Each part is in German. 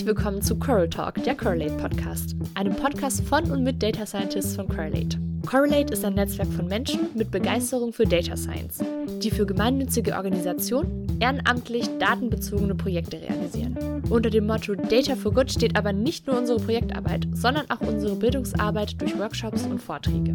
Herzlich willkommen zu Coral Talk, der Correlate Podcast, einem Podcast von und mit Data Scientists von Correlate. Correlate ist ein Netzwerk von Menschen mit Begeisterung für Data Science, die für gemeinnützige Organisationen ehrenamtlich datenbezogene Projekte realisieren. Unter dem Motto Data for Good steht aber nicht nur unsere Projektarbeit, sondern auch unsere Bildungsarbeit durch Workshops und Vorträge.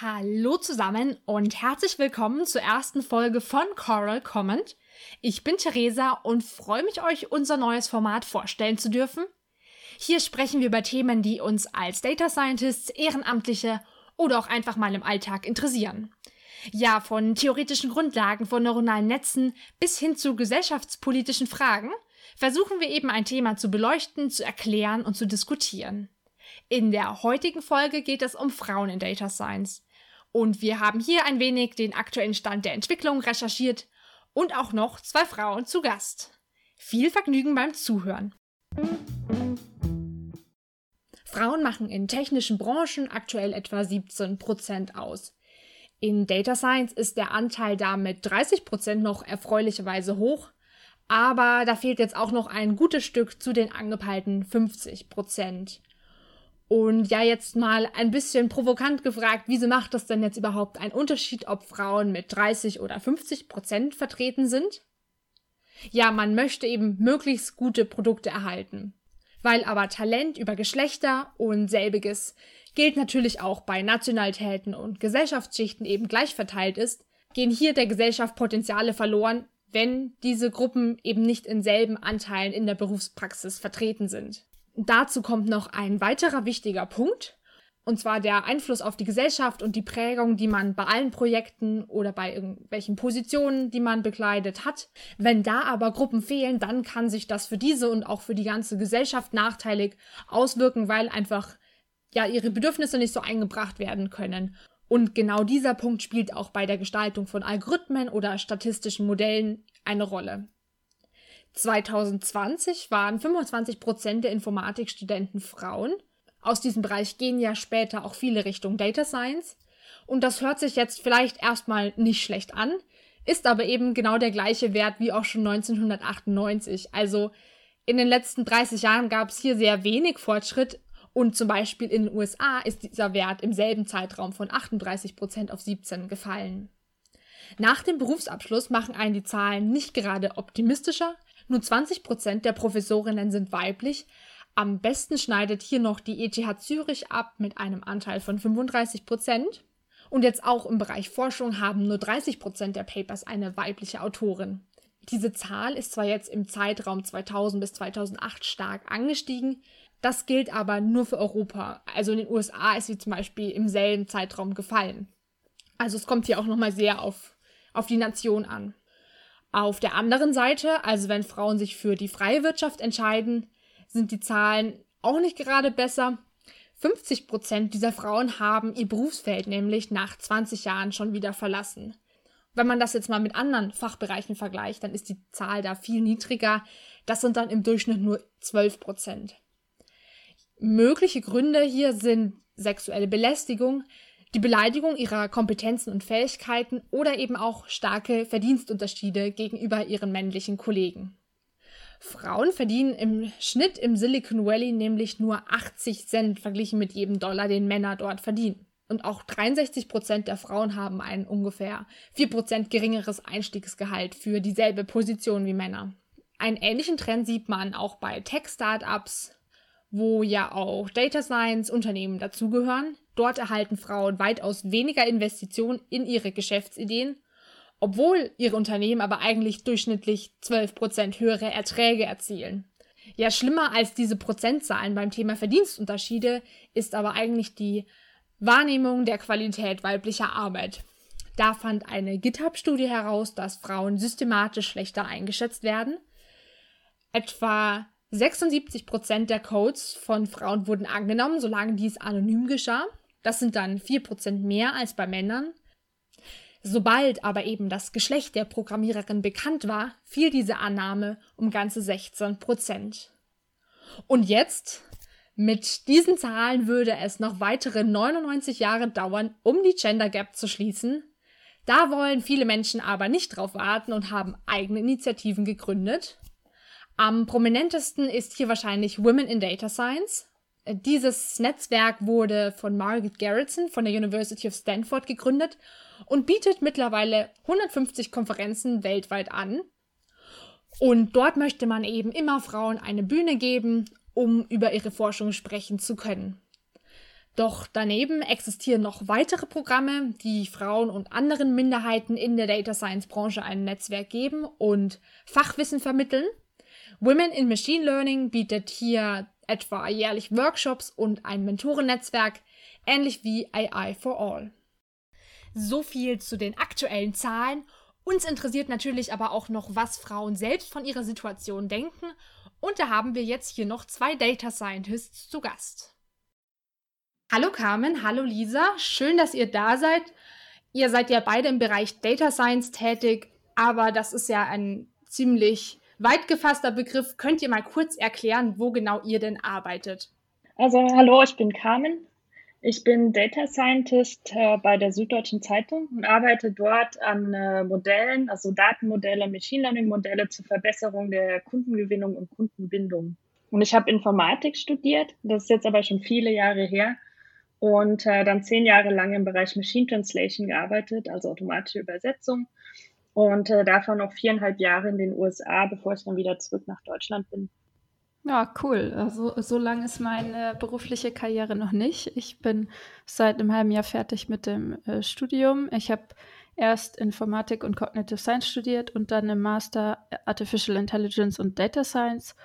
Hallo zusammen und herzlich willkommen zur ersten Folge von Coral Comment. Ich bin Theresa und freue mich, euch unser neues Format vorstellen zu dürfen. Hier sprechen wir über Themen, die uns als Data Scientists, Ehrenamtliche oder auch einfach mal im Alltag interessieren. Ja, von theoretischen Grundlagen von neuronalen Netzen bis hin zu gesellschaftspolitischen Fragen versuchen wir eben ein Thema zu beleuchten, zu erklären und zu diskutieren. In der heutigen Folge geht es um Frauen in Data Science. Und wir haben hier ein wenig den aktuellen Stand der Entwicklung recherchiert und auch noch zwei Frauen zu Gast. Viel Vergnügen beim Zuhören. Frauen machen in technischen Branchen aktuell etwa 17% aus. In Data Science ist der Anteil damit 30% noch erfreulicherweise hoch, aber da fehlt jetzt auch noch ein gutes Stück zu den angepeilten 50%. Und ja, jetzt mal ein bisschen provokant gefragt, wieso macht das denn jetzt überhaupt einen Unterschied, ob Frauen mit 30 oder 50 Prozent vertreten sind? Ja, man möchte eben möglichst gute Produkte erhalten. Weil aber Talent über Geschlechter und selbiges gilt natürlich auch bei Nationalitäten und Gesellschaftsschichten eben gleich verteilt ist, gehen hier der Gesellschaft Potenziale verloren, wenn diese Gruppen eben nicht in selben Anteilen in der Berufspraxis vertreten sind. Dazu kommt noch ein weiterer wichtiger Punkt, und zwar der Einfluss auf die Gesellschaft und die Prägung, die man bei allen Projekten oder bei irgendwelchen Positionen, die man bekleidet hat. Wenn da aber Gruppen fehlen, dann kann sich das für diese und auch für die ganze Gesellschaft nachteilig auswirken, weil einfach ja ihre Bedürfnisse nicht so eingebracht werden können. Und genau dieser Punkt spielt auch bei der Gestaltung von Algorithmen oder statistischen Modellen eine Rolle. 2020 waren 25 Prozent der Informatikstudenten Frauen. Aus diesem Bereich gehen ja später auch viele Richtung Data Science. Und das hört sich jetzt vielleicht erstmal nicht schlecht an, ist aber eben genau der gleiche Wert wie auch schon 1998. Also in den letzten 30 Jahren gab es hier sehr wenig Fortschritt und zum Beispiel in den USA ist dieser Wert im selben Zeitraum von 38 Prozent auf 17 gefallen. Nach dem Berufsabschluss machen einen die Zahlen nicht gerade optimistischer, nur 20 Prozent der Professorinnen sind weiblich. Am besten schneidet hier noch die ETH Zürich ab mit einem Anteil von 35 Prozent. Und jetzt auch im Bereich Forschung haben nur 30 Prozent der Papers eine weibliche Autorin. Diese Zahl ist zwar jetzt im Zeitraum 2000 bis 2008 stark angestiegen, das gilt aber nur für Europa. Also in den USA ist sie zum Beispiel im selben Zeitraum gefallen. Also es kommt hier auch nochmal sehr auf, auf die Nation an. Auf der anderen Seite, also wenn Frauen sich für die freie Wirtschaft entscheiden, sind die Zahlen auch nicht gerade besser. 50 Prozent dieser Frauen haben ihr Berufsfeld nämlich nach 20 Jahren schon wieder verlassen. Wenn man das jetzt mal mit anderen Fachbereichen vergleicht, dann ist die Zahl da viel niedriger. Das sind dann im Durchschnitt nur 12 Prozent. Mögliche Gründe hier sind sexuelle Belästigung, die Beleidigung ihrer Kompetenzen und Fähigkeiten oder eben auch starke Verdienstunterschiede gegenüber ihren männlichen Kollegen. Frauen verdienen im Schnitt im Silicon Valley nämlich nur 80 Cent verglichen mit jedem Dollar, den Männer dort verdienen. Und auch 63 Prozent der Frauen haben ein ungefähr 4 Prozent geringeres Einstiegsgehalt für dieselbe Position wie Männer. Einen ähnlichen Trend sieht man auch bei Tech-Startups, wo ja auch Data Science Unternehmen dazugehören. Dort erhalten Frauen weitaus weniger Investitionen in ihre Geschäftsideen, obwohl ihre Unternehmen aber eigentlich durchschnittlich 12% höhere Erträge erzielen. Ja, schlimmer als diese Prozentzahlen beim Thema Verdienstunterschiede ist aber eigentlich die Wahrnehmung der Qualität weiblicher Arbeit. Da fand eine GitHub-Studie heraus, dass Frauen systematisch schlechter eingeschätzt werden. Etwa 76 Prozent der Codes von Frauen wurden angenommen, solange dies anonym geschah. Das sind dann 4 Prozent mehr als bei Männern. Sobald aber eben das Geschlecht der Programmiererin bekannt war, fiel diese Annahme um ganze 16 Prozent. Und jetzt, mit diesen Zahlen würde es noch weitere 99 Jahre dauern, um die Gender Gap zu schließen. Da wollen viele Menschen aber nicht drauf warten und haben eigene Initiativen gegründet. Am prominentesten ist hier wahrscheinlich Women in Data Science. Dieses Netzwerk wurde von Margaret Garretson von der University of Stanford gegründet und bietet mittlerweile 150 Konferenzen weltweit an. Und dort möchte man eben immer Frauen eine Bühne geben, um über ihre Forschung sprechen zu können. Doch daneben existieren noch weitere Programme, die Frauen und anderen Minderheiten in der Data Science Branche ein Netzwerk geben und Fachwissen vermitteln. Women in Machine Learning bietet hier etwa jährlich Workshops und ein Mentorennetzwerk, ähnlich wie AI for All. So viel zu den aktuellen Zahlen. Uns interessiert natürlich aber auch noch, was Frauen selbst von ihrer Situation denken. Und da haben wir jetzt hier noch zwei Data Scientists zu Gast. Hallo Carmen, hallo Lisa, schön, dass ihr da seid. Ihr seid ja beide im Bereich Data Science tätig, aber das ist ja ein ziemlich weit gefasster Begriff. Könnt ihr mal kurz erklären, wo genau ihr denn arbeitet? Also hallo, ich bin Carmen. Ich bin Data Scientist äh, bei der Süddeutschen Zeitung und arbeite dort an äh, Modellen, also Datenmodelle, Machine Learning Modelle zur Verbesserung der Kundengewinnung und Kundenbindung. Und ich habe Informatik studiert, das ist jetzt aber schon viele Jahre her und äh, dann zehn Jahre lang im Bereich Machine Translation gearbeitet, also automatische Übersetzung und äh, davon noch viereinhalb Jahre in den USA, bevor ich dann wieder zurück nach Deutschland bin. Ja, cool. Also so lang ist meine berufliche Karriere noch nicht. Ich bin seit einem halben Jahr fertig mit dem äh, Studium. Ich habe erst Informatik und Cognitive Science studiert und dann im Master Artificial Intelligence und Data Science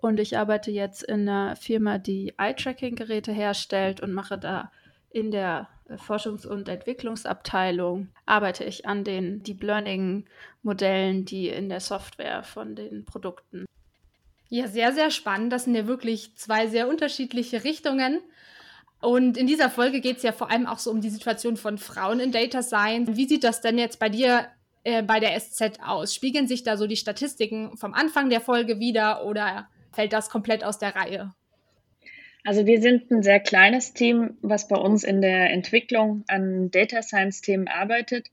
und ich arbeite jetzt in einer Firma, die Eye-Tracking-Geräte herstellt und mache da in der äh, Forschungs- und Entwicklungsabteilung arbeite ich an den Deep Learning-Modellen, die in der Software von den Produkten. Ja, sehr, sehr spannend. Das sind ja wirklich zwei sehr unterschiedliche Richtungen. Und in dieser Folge geht es ja vor allem auch so um die Situation von Frauen in Data Science. Wie sieht das denn jetzt bei dir äh, bei der SZ aus? Spiegeln sich da so die Statistiken vom Anfang der Folge wieder oder fällt das komplett aus der Reihe? Also wir sind ein sehr kleines Team, was bei uns in der Entwicklung an Data Science Themen arbeitet.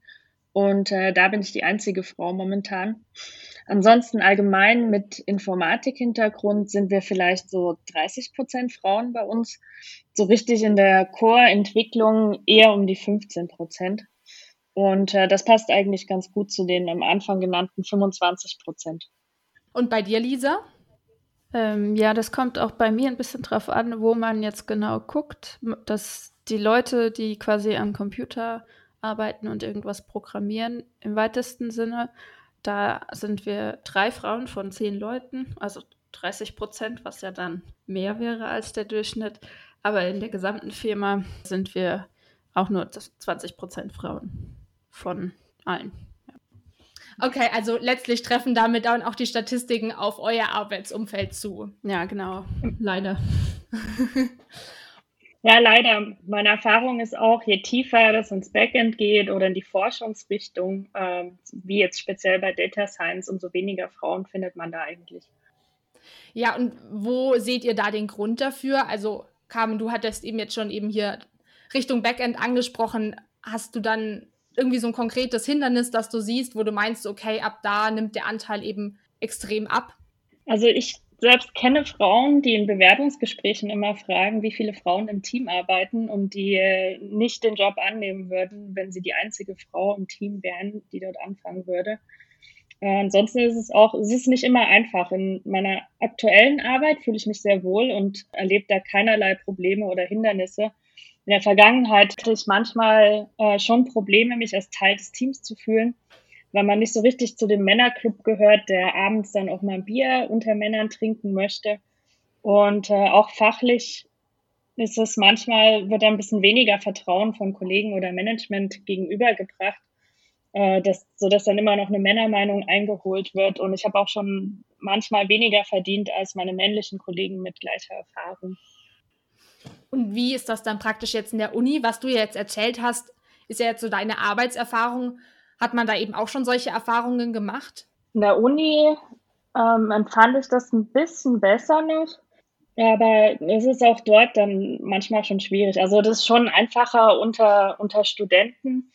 Und äh, da bin ich die einzige Frau momentan. Ansonsten allgemein mit Informatik-Hintergrund sind wir vielleicht so 30 Prozent Frauen bei uns. So richtig in der Core-Entwicklung eher um die 15 Prozent. Und äh, das passt eigentlich ganz gut zu den am Anfang genannten 25 Prozent. Und bei dir, Lisa? Ähm, ja, das kommt auch bei mir ein bisschen drauf an, wo man jetzt genau guckt. Dass die Leute, die quasi am Computer arbeiten und irgendwas programmieren, im weitesten Sinne, da sind wir drei Frauen von zehn Leuten, also 30 Prozent, was ja dann mehr wäre als der Durchschnitt. Aber in der gesamten Firma sind wir auch nur 20 Prozent Frauen von allen. Okay, also letztlich treffen damit dann auch die Statistiken auf euer Arbeitsumfeld zu. Ja, genau. Leider. Ja, leider. Meine Erfahrung ist auch, je tiefer das ins Backend geht oder in die Forschungsrichtung, äh, wie jetzt speziell bei Data Science, umso weniger Frauen findet man da eigentlich. Ja, und wo seht ihr da den Grund dafür? Also, Carmen, du hattest eben jetzt schon eben hier Richtung Backend angesprochen. Hast du dann irgendwie so ein konkretes Hindernis, das du siehst, wo du meinst, okay, ab da nimmt der Anteil eben extrem ab? Also ich selbst kenne Frauen, die in Bewerbungsgesprächen immer fragen, wie viele Frauen im Team arbeiten und die äh, nicht den Job annehmen würden, wenn sie die einzige Frau im Team wären, die dort anfangen würde. Äh, ansonsten ist es auch, es ist nicht immer einfach. In meiner aktuellen Arbeit fühle ich mich sehr wohl und erlebe da keinerlei Probleme oder Hindernisse in der Vergangenheit hatte ich manchmal äh, schon Probleme, mich als Teil des Teams zu fühlen, weil man nicht so richtig zu dem Männerclub gehört, der abends dann auch mal ein Bier unter Männern trinken möchte. Und äh, auch fachlich ist es manchmal, wird ein bisschen weniger Vertrauen von Kollegen oder Management gegenübergebracht, äh, dass, sodass dann immer noch eine Männermeinung eingeholt wird. Und ich habe auch schon manchmal weniger verdient als meine männlichen Kollegen mit gleicher Erfahrung. Und wie ist das dann praktisch jetzt in der Uni? Was du jetzt erzählt hast, ist ja jetzt so deine Arbeitserfahrung. Hat man da eben auch schon solche Erfahrungen gemacht? In der Uni ähm, empfand ich das ein bisschen besser nicht. Aber es ist auch dort dann manchmal schon schwierig. Also das ist schon einfacher unter, unter Studenten.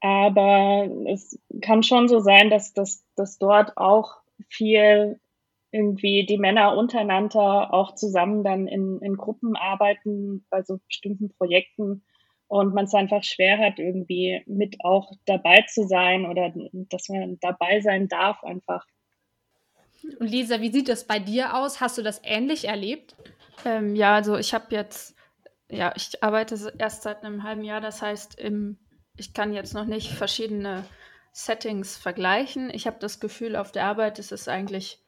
Aber es kann schon so sein, dass das dass dort auch viel irgendwie die Männer untereinander auch zusammen dann in, in Gruppen arbeiten bei so bestimmten Projekten und man es einfach schwer hat, irgendwie mit auch dabei zu sein oder dass man dabei sein darf einfach. Und Lisa, wie sieht das bei dir aus? Hast du das ähnlich erlebt? Ähm, ja, also ich habe jetzt, ja, ich arbeite erst seit einem halben Jahr, das heißt, im, ich kann jetzt noch nicht verschiedene Settings vergleichen. Ich habe das Gefühl, auf der Arbeit ist es eigentlich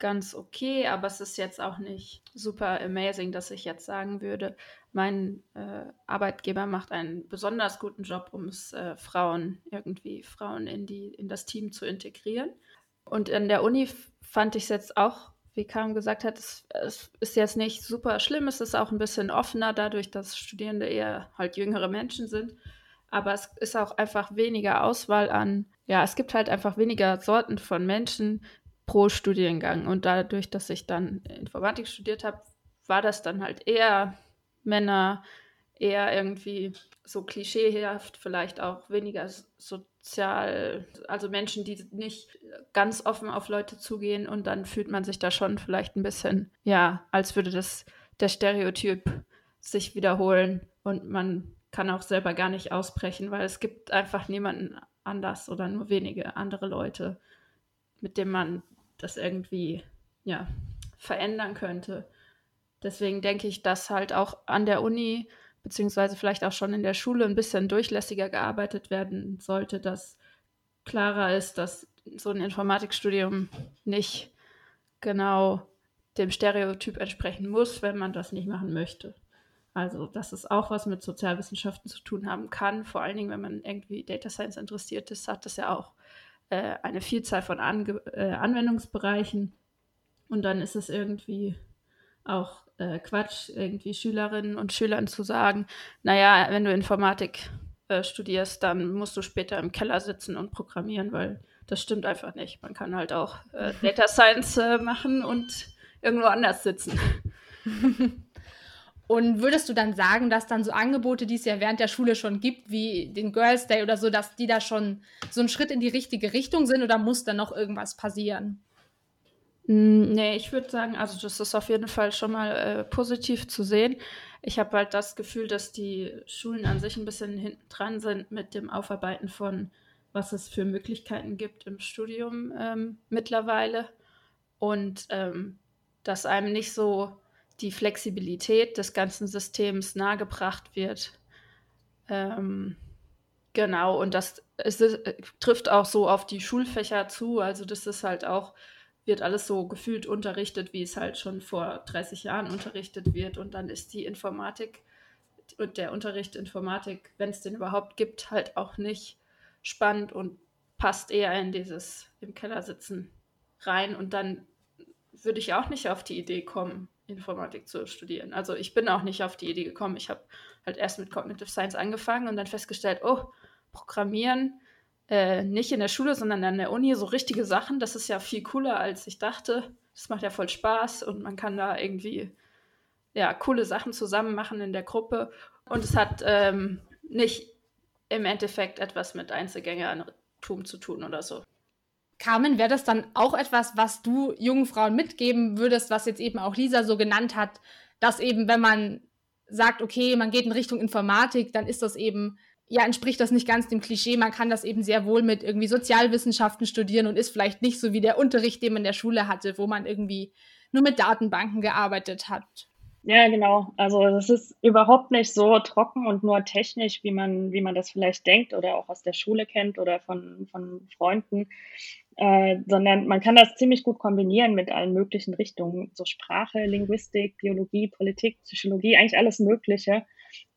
ganz okay, aber es ist jetzt auch nicht super amazing, dass ich jetzt sagen würde, mein äh, Arbeitgeber macht einen besonders guten Job, um es äh, Frauen irgendwie Frauen in die in das Team zu integrieren. Und in der Uni fand ich es jetzt auch, wie Karim gesagt hat, es, es, ist jetzt nicht super schlimm, es ist auch ein bisschen offener dadurch, dass Studierende eher halt jüngere Menschen sind. Aber es ist auch einfach weniger Auswahl an, ja, es gibt halt einfach weniger Sorten von Menschen, pro Studiengang. Und dadurch, dass ich dann Informatik studiert habe, war das dann halt eher Männer, eher irgendwie so klischeehaft, vielleicht auch weniger sozial, also Menschen, die nicht ganz offen auf Leute zugehen und dann fühlt man sich da schon vielleicht ein bisschen, ja, als würde das der Stereotyp sich wiederholen und man kann auch selber gar nicht ausbrechen, weil es gibt einfach niemanden anders oder nur wenige andere Leute, mit denen man das irgendwie ja, verändern könnte. Deswegen denke ich, dass halt auch an der Uni, beziehungsweise vielleicht auch schon in der Schule ein bisschen durchlässiger gearbeitet werden sollte, dass klarer ist, dass so ein Informatikstudium nicht genau dem Stereotyp entsprechen muss, wenn man das nicht machen möchte. Also, dass es auch was mit Sozialwissenschaften zu tun haben kann, vor allen Dingen, wenn man irgendwie Data Science interessiert ist, hat das ja auch äh, eine Vielzahl von Ange äh, Anwendungsbereichen. Und dann ist es irgendwie auch äh, Quatsch, irgendwie Schülerinnen und Schülern zu sagen, naja, wenn du Informatik äh, studierst, dann musst du später im Keller sitzen und programmieren, weil das stimmt einfach nicht. Man kann halt auch äh, Data Science machen und irgendwo anders sitzen. Und würdest du dann sagen, dass dann so Angebote, die es ja während der Schule schon gibt, wie den Girls Day oder so, dass die da schon so einen Schritt in die richtige Richtung sind oder muss da noch irgendwas passieren? Hm, nee, ich würde sagen, also das ist auf jeden Fall schon mal äh, positiv zu sehen. Ich habe halt das Gefühl, dass die Schulen an sich ein bisschen hinten dran sind mit dem Aufarbeiten von, was es für Möglichkeiten gibt im Studium ähm, mittlerweile. Und ähm, dass einem nicht so die Flexibilität des ganzen Systems nahegebracht wird. Ähm, genau, und das ist, trifft auch so auf die Schulfächer zu. Also das ist halt auch, wird alles so gefühlt unterrichtet, wie es halt schon vor 30 Jahren unterrichtet wird. Und dann ist die Informatik und der Unterricht Informatik, wenn es den überhaupt gibt, halt auch nicht spannend und passt eher in dieses im Keller sitzen rein. Und dann würde ich auch nicht auf die Idee kommen, Informatik zu studieren. Also ich bin auch nicht auf die Idee gekommen. Ich habe halt erst mit Cognitive Science angefangen und dann festgestellt, oh, Programmieren äh, nicht in der Schule, sondern an der Uni, so richtige Sachen, das ist ja viel cooler, als ich dachte. Das macht ja voll Spaß und man kann da irgendwie ja, coole Sachen zusammen machen in der Gruppe. Und es hat ähm, nicht im Endeffekt etwas mit Einzelgängertum zu tun oder so. Carmen, wäre das dann auch etwas, was du jungen Frauen mitgeben würdest, was jetzt eben auch Lisa so genannt hat, dass eben, wenn man sagt, okay, man geht in Richtung Informatik, dann ist das eben, ja, entspricht das nicht ganz dem Klischee. Man kann das eben sehr wohl mit irgendwie Sozialwissenschaften studieren und ist vielleicht nicht so wie der Unterricht, den man in der Schule hatte, wo man irgendwie nur mit Datenbanken gearbeitet hat. Ja, genau. Also es ist überhaupt nicht so trocken und nur technisch, wie man, wie man das vielleicht denkt oder auch aus der Schule kennt oder von, von Freunden, äh, sondern man kann das ziemlich gut kombinieren mit allen möglichen Richtungen. So Sprache, Linguistik, Biologie, Politik, Psychologie, eigentlich alles Mögliche.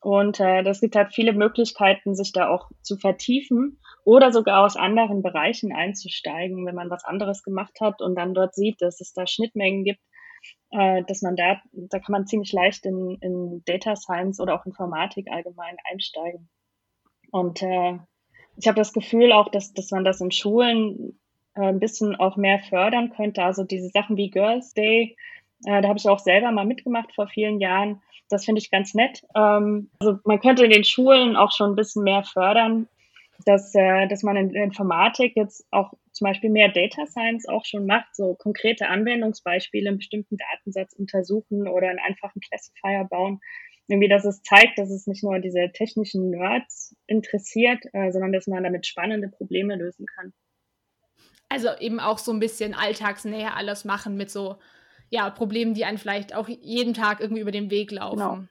Und äh, das gibt halt viele Möglichkeiten, sich da auch zu vertiefen oder sogar aus anderen Bereichen einzusteigen, wenn man was anderes gemacht hat und dann dort sieht, dass es da Schnittmengen gibt äh, dass man da, da kann man ziemlich leicht in, in Data Science oder auch Informatik allgemein einsteigen. Und äh, ich habe das Gefühl auch, dass, dass man das in Schulen äh, ein bisschen auch mehr fördern könnte. Also diese Sachen wie Girls Day, äh, da habe ich auch selber mal mitgemacht vor vielen Jahren. Das finde ich ganz nett. Ähm, also man könnte in den Schulen auch schon ein bisschen mehr fördern, dass, äh, dass man in Informatik jetzt auch zum Beispiel mehr Data Science auch schon macht, so konkrete Anwendungsbeispiele in bestimmten Datensatz untersuchen oder einen einfachen Classifier bauen. Irgendwie, dass es zeigt, dass es nicht nur diese technischen Nerds interessiert, äh, sondern dass man damit spannende Probleme lösen kann. Also eben auch so ein bisschen alltagsnäher alles machen mit so ja, Problemen, die einen vielleicht auch jeden Tag irgendwie über den Weg laufen. Genau.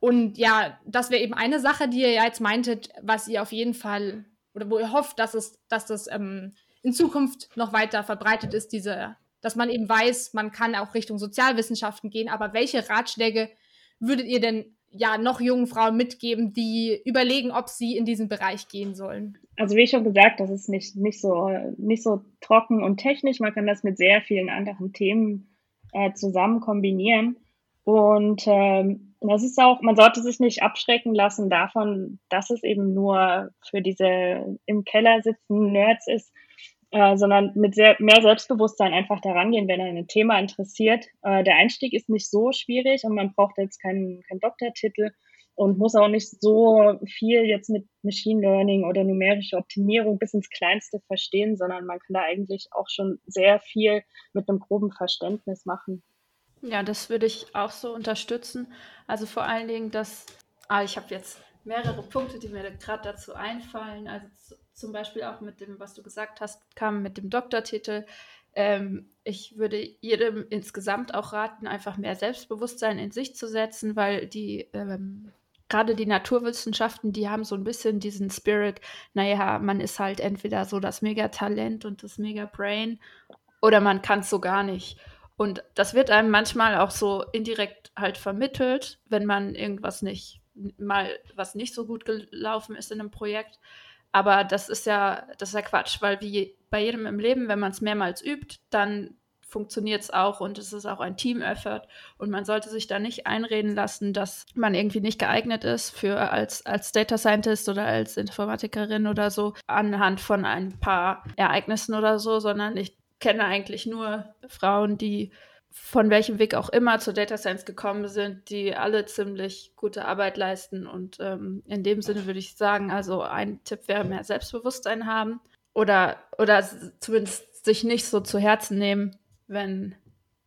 Und ja, das wäre eben eine Sache, die ihr ja jetzt meintet, was ihr auf jeden Fall oder wo ihr hofft, dass es, dass das ähm, in Zukunft noch weiter verbreitet ist, diese, dass man eben weiß, man kann auch Richtung Sozialwissenschaften gehen, aber welche Ratschläge würdet ihr denn ja noch jungen Frauen mitgeben, die überlegen, ob sie in diesen Bereich gehen sollen? Also wie schon gesagt, das ist nicht, nicht, so, nicht so trocken und technisch. Man kann das mit sehr vielen anderen Themen äh, zusammen kombinieren. Und ähm, das ist auch, man sollte sich nicht abschrecken lassen davon, dass es eben nur für diese im Keller sitzenden Nerds ist, äh, sondern mit sehr, mehr Selbstbewusstsein einfach daran gehen, wenn ein Thema interessiert. Äh, der Einstieg ist nicht so schwierig und man braucht jetzt keinen, keinen Doktortitel und muss auch nicht so viel jetzt mit Machine Learning oder numerische Optimierung bis ins Kleinste verstehen, sondern man kann da eigentlich auch schon sehr viel mit einem groben Verständnis machen. Ja, das würde ich auch so unterstützen. Also vor allen Dingen, dass, ah, ich habe jetzt mehrere Punkte, die mir gerade dazu einfallen. Also zum Beispiel auch mit dem, was du gesagt hast, kam mit dem Doktortitel. Ähm, ich würde jedem insgesamt auch raten, einfach mehr Selbstbewusstsein in sich zu setzen, weil die ähm, gerade die Naturwissenschaften, die haben so ein bisschen diesen Spirit, naja, man ist halt entweder so das Megatalent und das Mega-Brain oder man kann es so gar nicht. Und das wird einem manchmal auch so indirekt halt vermittelt, wenn man irgendwas nicht, mal was nicht so gut gelaufen ist in einem Projekt. Aber das ist ja, das ist ja Quatsch, weil wie bei jedem im Leben, wenn man es mehrmals übt, dann funktioniert es auch und es ist auch ein Team-Effort und man sollte sich da nicht einreden lassen, dass man irgendwie nicht geeignet ist für als, als Data Scientist oder als Informatikerin oder so anhand von ein paar Ereignissen oder so, sondern ich kenne eigentlich nur Frauen, die von welchem Weg auch immer zur Data Science gekommen sind, die alle ziemlich gute Arbeit leisten. Und ähm, in dem Sinne würde ich sagen, also ein Tipp wäre mehr Selbstbewusstsein haben oder, oder zumindest sich nicht so zu Herzen nehmen, wenn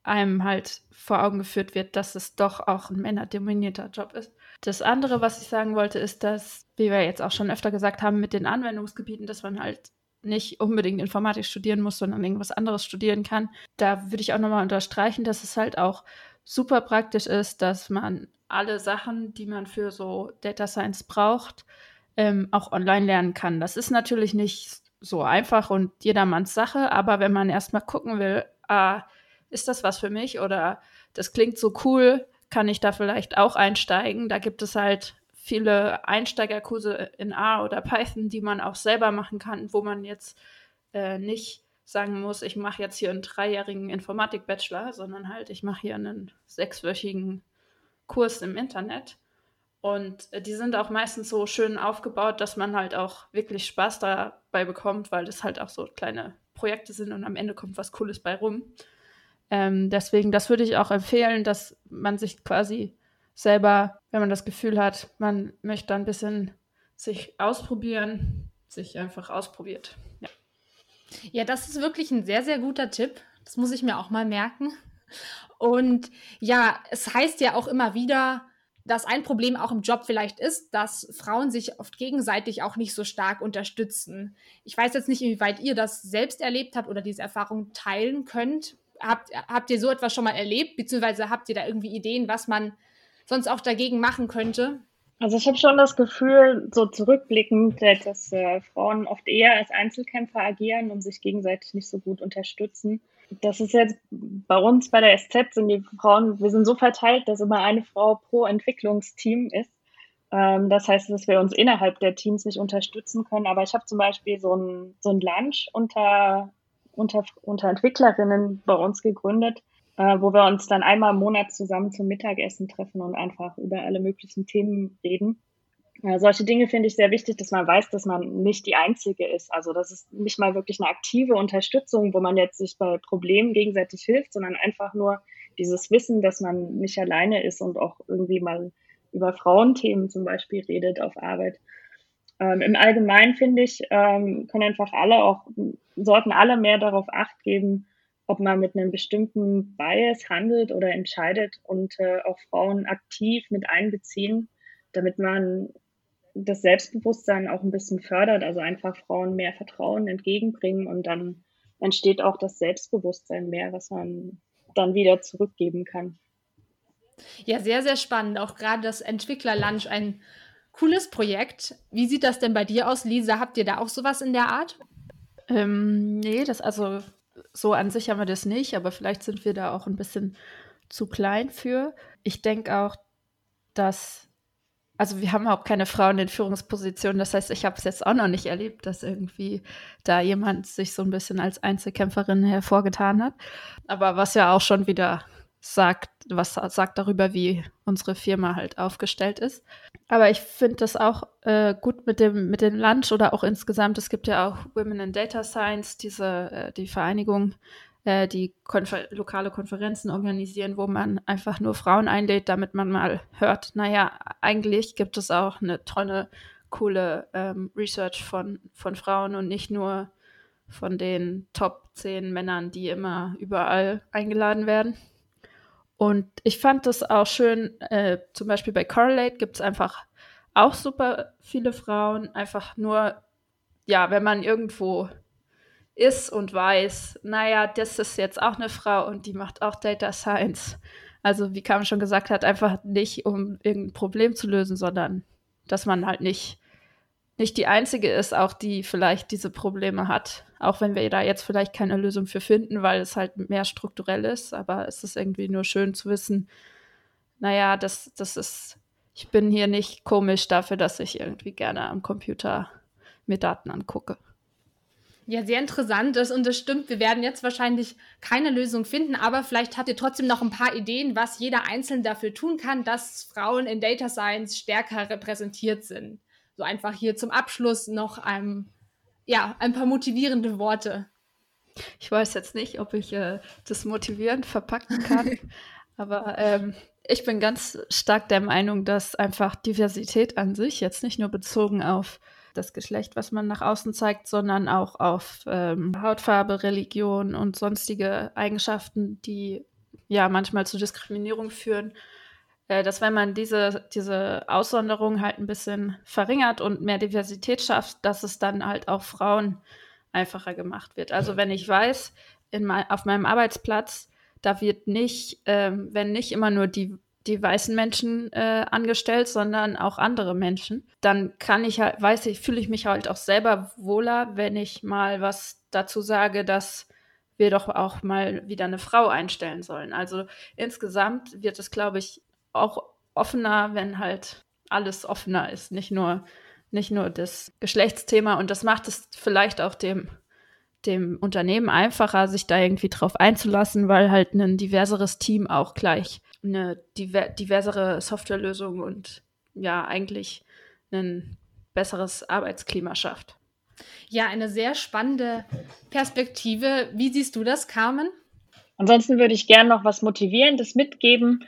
einem halt vor Augen geführt wird, dass es doch auch ein männerdominierter Job ist. Das andere, was ich sagen wollte, ist, dass, wie wir jetzt auch schon öfter gesagt haben, mit den Anwendungsgebieten, dass man halt nicht unbedingt Informatik studieren muss, sondern irgendwas anderes studieren kann. Da würde ich auch nochmal unterstreichen, dass es halt auch super praktisch ist, dass man alle Sachen, die man für so Data Science braucht, ähm, auch online lernen kann. Das ist natürlich nicht so einfach und jedermanns Sache, aber wenn man erstmal gucken will, ah, ist das was für mich oder das klingt so cool, kann ich da vielleicht auch einsteigen? Da gibt es halt viele Einsteigerkurse in R oder Python, die man auch selber machen kann, wo man jetzt äh, nicht sagen muss, ich mache jetzt hier einen dreijährigen Informatik-Bachelor, sondern halt, ich mache hier einen sechswöchigen Kurs im Internet. Und äh, die sind auch meistens so schön aufgebaut, dass man halt auch wirklich Spaß dabei bekommt, weil das halt auch so kleine Projekte sind und am Ende kommt was Cooles bei rum. Ähm, deswegen, das würde ich auch empfehlen, dass man sich quasi selber, wenn man das Gefühl hat, man möchte ein bisschen sich ausprobieren, sich einfach ausprobiert. Ja. ja, das ist wirklich ein sehr, sehr guter Tipp. Das muss ich mir auch mal merken. Und ja, es heißt ja auch immer wieder, dass ein Problem auch im Job vielleicht ist, dass Frauen sich oft gegenseitig auch nicht so stark unterstützen. Ich weiß jetzt nicht, inwieweit ihr das selbst erlebt habt oder diese Erfahrung teilen könnt. Habt, habt ihr so etwas schon mal erlebt, beziehungsweise habt ihr da irgendwie Ideen, was man sonst auch dagegen machen könnte? Also ich habe schon das Gefühl, so zurückblickend, dass äh, Frauen oft eher als Einzelkämpfer agieren und sich gegenseitig nicht so gut unterstützen. Das ist jetzt bei uns bei der SZ sind die Frauen, wir sind so verteilt, dass immer eine Frau pro Entwicklungsteam ist. Ähm, das heißt, dass wir uns innerhalb der Teams nicht unterstützen können. Aber ich habe zum Beispiel so ein, so ein Lunch unter, unter, unter Entwicklerinnen bei uns gegründet, äh, wo wir uns dann einmal im Monat zusammen zum Mittagessen treffen und einfach über alle möglichen Themen reden. Ja, solche Dinge finde ich sehr wichtig, dass man weiß, dass man nicht die Einzige ist. Also das ist nicht mal wirklich eine aktive Unterstützung, wo man jetzt sich bei Problemen gegenseitig hilft, sondern einfach nur dieses Wissen, dass man nicht alleine ist und auch irgendwie mal über Frauenthemen zum Beispiel redet auf Arbeit. Ähm, Im Allgemeinen finde ich, ähm, können einfach alle auch, sollten alle mehr darauf acht geben, ob man mit einem bestimmten Bias handelt oder entscheidet und äh, auch Frauen aktiv mit einbeziehen, damit man das Selbstbewusstsein auch ein bisschen fördert, also einfach Frauen mehr Vertrauen entgegenbringen und dann entsteht auch das Selbstbewusstsein mehr, was man dann wieder zurückgeben kann. Ja, sehr, sehr spannend. Auch gerade das Entwickler-Lunch, ein cooles Projekt. Wie sieht das denn bei dir aus, Lisa? Habt ihr da auch sowas in der Art? Ähm, nee, das also so an sich haben wir das nicht, aber vielleicht sind wir da auch ein bisschen zu klein für. Ich denke auch, dass also wir haben auch keine Frauen in Führungspositionen. Das heißt, ich habe es jetzt auch noch nicht erlebt, dass irgendwie da jemand sich so ein bisschen als Einzelkämpferin hervorgetan hat. Aber was ja auch schon wieder sagt, was sagt darüber, wie unsere Firma halt aufgestellt ist. Aber ich finde das auch äh, gut mit dem, mit dem Lunch oder auch insgesamt. Es gibt ja auch Women in Data Science, diese, äh, die Vereinigung, äh, die Konfer lokale Konferenzen organisieren, wo man einfach nur Frauen einlädt, damit man mal hört, naja, eigentlich gibt es auch eine tolle, coole ähm, Research von, von Frauen und nicht nur von den Top 10 Männern, die immer überall eingeladen werden. Und ich fand das auch schön, äh, zum Beispiel bei Correlate gibt es einfach auch super viele Frauen, einfach nur, ja, wenn man irgendwo ist und weiß, naja, das ist jetzt auch eine Frau und die macht auch Data Science. Also, wie Carmen schon gesagt hat, einfach nicht, um irgendein Problem zu lösen, sondern dass man halt nicht, nicht die Einzige ist, auch die vielleicht diese Probleme hat. Auch wenn wir da jetzt vielleicht keine Lösung für finden, weil es halt mehr strukturell ist. Aber es ist irgendwie nur schön zu wissen, naja, das, das ist, ich bin hier nicht komisch dafür, dass ich irgendwie gerne am Computer mir Daten angucke. Ja, sehr interessant ist und das stimmt. Wir werden jetzt wahrscheinlich keine Lösung finden, aber vielleicht habt ihr trotzdem noch ein paar Ideen, was jeder Einzelne dafür tun kann, dass Frauen in Data Science stärker repräsentiert sind. So einfach hier zum Abschluss noch ein, ja, ein paar motivierende Worte. Ich weiß jetzt nicht, ob ich äh, das motivierend verpacken kann, aber ähm, ich bin ganz stark der Meinung, dass einfach Diversität an sich, jetzt nicht nur bezogen auf das Geschlecht, was man nach außen zeigt, sondern auch auf ähm, Hautfarbe, Religion und sonstige Eigenschaften, die ja manchmal zu Diskriminierung führen. Äh, dass wenn man diese, diese Aussonderung halt ein bisschen verringert und mehr Diversität schafft, dass es dann halt auch Frauen einfacher gemacht wird. Also wenn ich weiß, in mein, auf meinem Arbeitsplatz, da wird nicht, ähm, wenn nicht immer nur die die weißen Menschen äh, angestellt, sondern auch andere Menschen. Dann kann ich halt, weiß ich, fühle ich mich halt auch selber wohler, wenn ich mal was dazu sage, dass wir doch auch mal wieder eine Frau einstellen sollen. Also insgesamt wird es, glaube ich, auch offener, wenn halt alles offener ist, nicht nur, nicht nur das Geschlechtsthema. Und das macht es vielleicht auch dem, dem Unternehmen einfacher, sich da irgendwie drauf einzulassen, weil halt ein diverseres Team auch gleich eine diver diversere Softwarelösung und ja, eigentlich ein besseres Arbeitsklima schafft. Ja, eine sehr spannende Perspektive. Wie siehst du das, Carmen? Ansonsten würde ich gerne noch was Motivierendes mitgeben.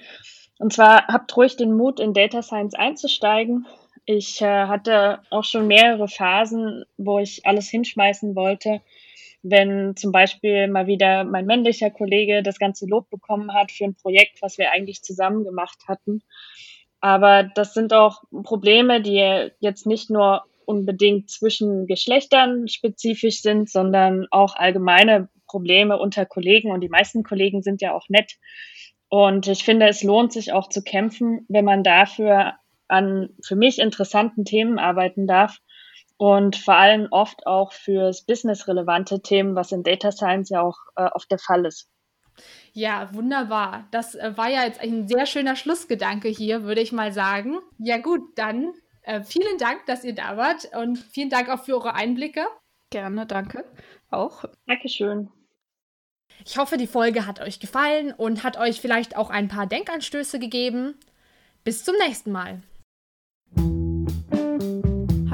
Und zwar habt ruhig den Mut, in Data Science einzusteigen. Ich äh, hatte auch schon mehrere Phasen, wo ich alles hinschmeißen wollte wenn zum Beispiel mal wieder mein männlicher Kollege das ganze Lob bekommen hat für ein Projekt, was wir eigentlich zusammen gemacht hatten. Aber das sind auch Probleme, die jetzt nicht nur unbedingt zwischen Geschlechtern spezifisch sind, sondern auch allgemeine Probleme unter Kollegen. Und die meisten Kollegen sind ja auch nett. Und ich finde, es lohnt sich auch zu kämpfen, wenn man dafür an für mich interessanten Themen arbeiten darf und vor allem oft auch fürs Business relevante Themen, was in Data Science ja auch äh, oft der Fall ist. Ja, wunderbar. Das äh, war ja jetzt ein sehr schöner Schlussgedanke hier, würde ich mal sagen. Ja gut, dann äh, vielen Dank, dass ihr da wart und vielen Dank auch für eure Einblicke. Gerne, danke. Auch. Dankeschön. Ich hoffe, die Folge hat euch gefallen und hat euch vielleicht auch ein paar Denkanstöße gegeben. Bis zum nächsten Mal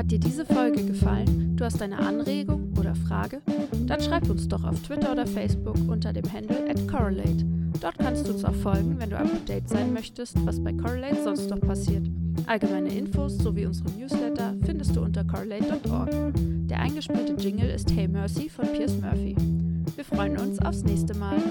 dir diese Folge gefallen, du hast eine Anregung oder Frage, dann schreib uns doch auf Twitter oder Facebook unter dem Handle at Correlate. Dort kannst du uns auch folgen, wenn du up to date sein möchtest, was bei Correlate sonst noch passiert. Allgemeine Infos sowie unsere Newsletter findest du unter correlate.org. Der eingespielte Jingle ist Hey Mercy von Piers Murphy. Wir freuen uns aufs nächste Mal.